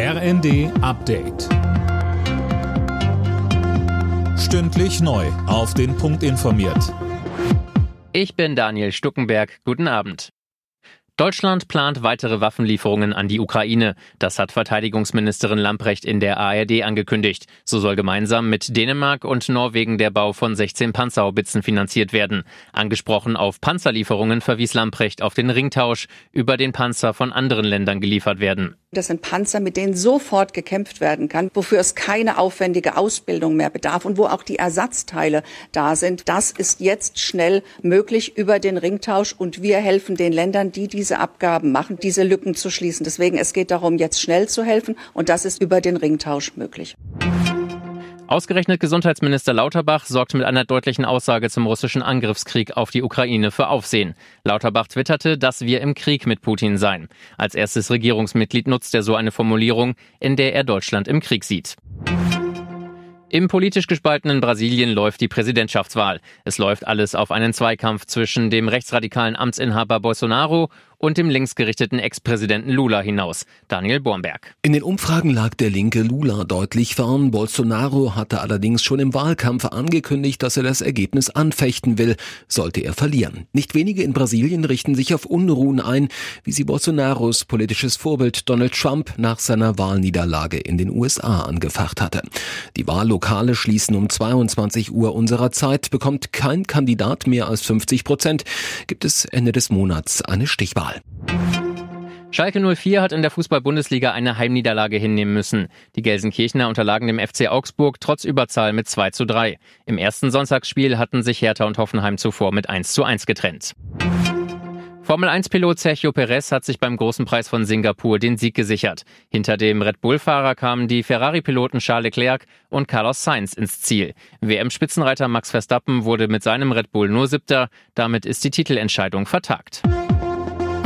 RND Update. Stündlich neu. Auf den Punkt informiert. Ich bin Daniel Stuckenberg. Guten Abend. Deutschland plant weitere Waffenlieferungen an die Ukraine. Das hat Verteidigungsministerin Lamprecht in der ARD angekündigt. So soll gemeinsam mit Dänemark und Norwegen der Bau von 16 Panzerhaubitzen finanziert werden. Angesprochen auf Panzerlieferungen verwies Lamprecht auf den Ringtausch, über den Panzer von anderen Ländern geliefert werden. Das sind Panzer, mit denen sofort gekämpft werden kann, wofür es keine aufwendige Ausbildung mehr bedarf und wo auch die Ersatzteile da sind. Das ist jetzt schnell möglich über den Ringtausch und wir helfen den Ländern, die diese Abgaben machen, diese Lücken zu schließen. Deswegen es geht darum, jetzt schnell zu helfen und das ist über den Ringtausch möglich. Ausgerechnet Gesundheitsminister Lauterbach sorgt mit einer deutlichen Aussage zum russischen Angriffskrieg auf die Ukraine für Aufsehen. Lauterbach twitterte, dass wir im Krieg mit Putin seien. Als erstes Regierungsmitglied nutzt er so eine Formulierung, in der er Deutschland im Krieg sieht. Im politisch gespaltenen Brasilien läuft die Präsidentschaftswahl. Es läuft alles auf einen Zweikampf zwischen dem rechtsradikalen Amtsinhaber Bolsonaro und dem linksgerichteten Ex-Präsidenten Lula hinaus. Daniel Bornberg. In den Umfragen lag der linke Lula deutlich vorn. Bolsonaro hatte allerdings schon im Wahlkampf angekündigt, dass er das Ergebnis anfechten will, sollte er verlieren. Nicht wenige in Brasilien richten sich auf Unruhen ein, wie sie Bolsonaros politisches Vorbild Donald Trump nach seiner Wahlniederlage in den USA angefacht hatte. Die Wahllokale schließen um 22 Uhr unserer Zeit, bekommt kein Kandidat mehr als 50 Prozent, gibt es Ende des Monats eine Stichwahl. Pokal. Schalke 04 hat in der Fußball-Bundesliga eine Heimniederlage hinnehmen müssen. Die Gelsenkirchener unterlagen dem FC Augsburg trotz Überzahl mit 2 zu 3. Im ersten Sonntagsspiel hatten sich Hertha und Hoffenheim zuvor mit 1 zu 1 getrennt. Formel 1-Pilot Sergio Perez hat sich beim großen Preis von Singapur den Sieg gesichert. Hinter dem Red Bull-Fahrer kamen die Ferrari-Piloten Charles Leclerc und Carlos Sainz ins Ziel. WM-Spitzenreiter Max Verstappen wurde mit seinem Red Bull nur Siebter. Damit ist die Titelentscheidung vertagt.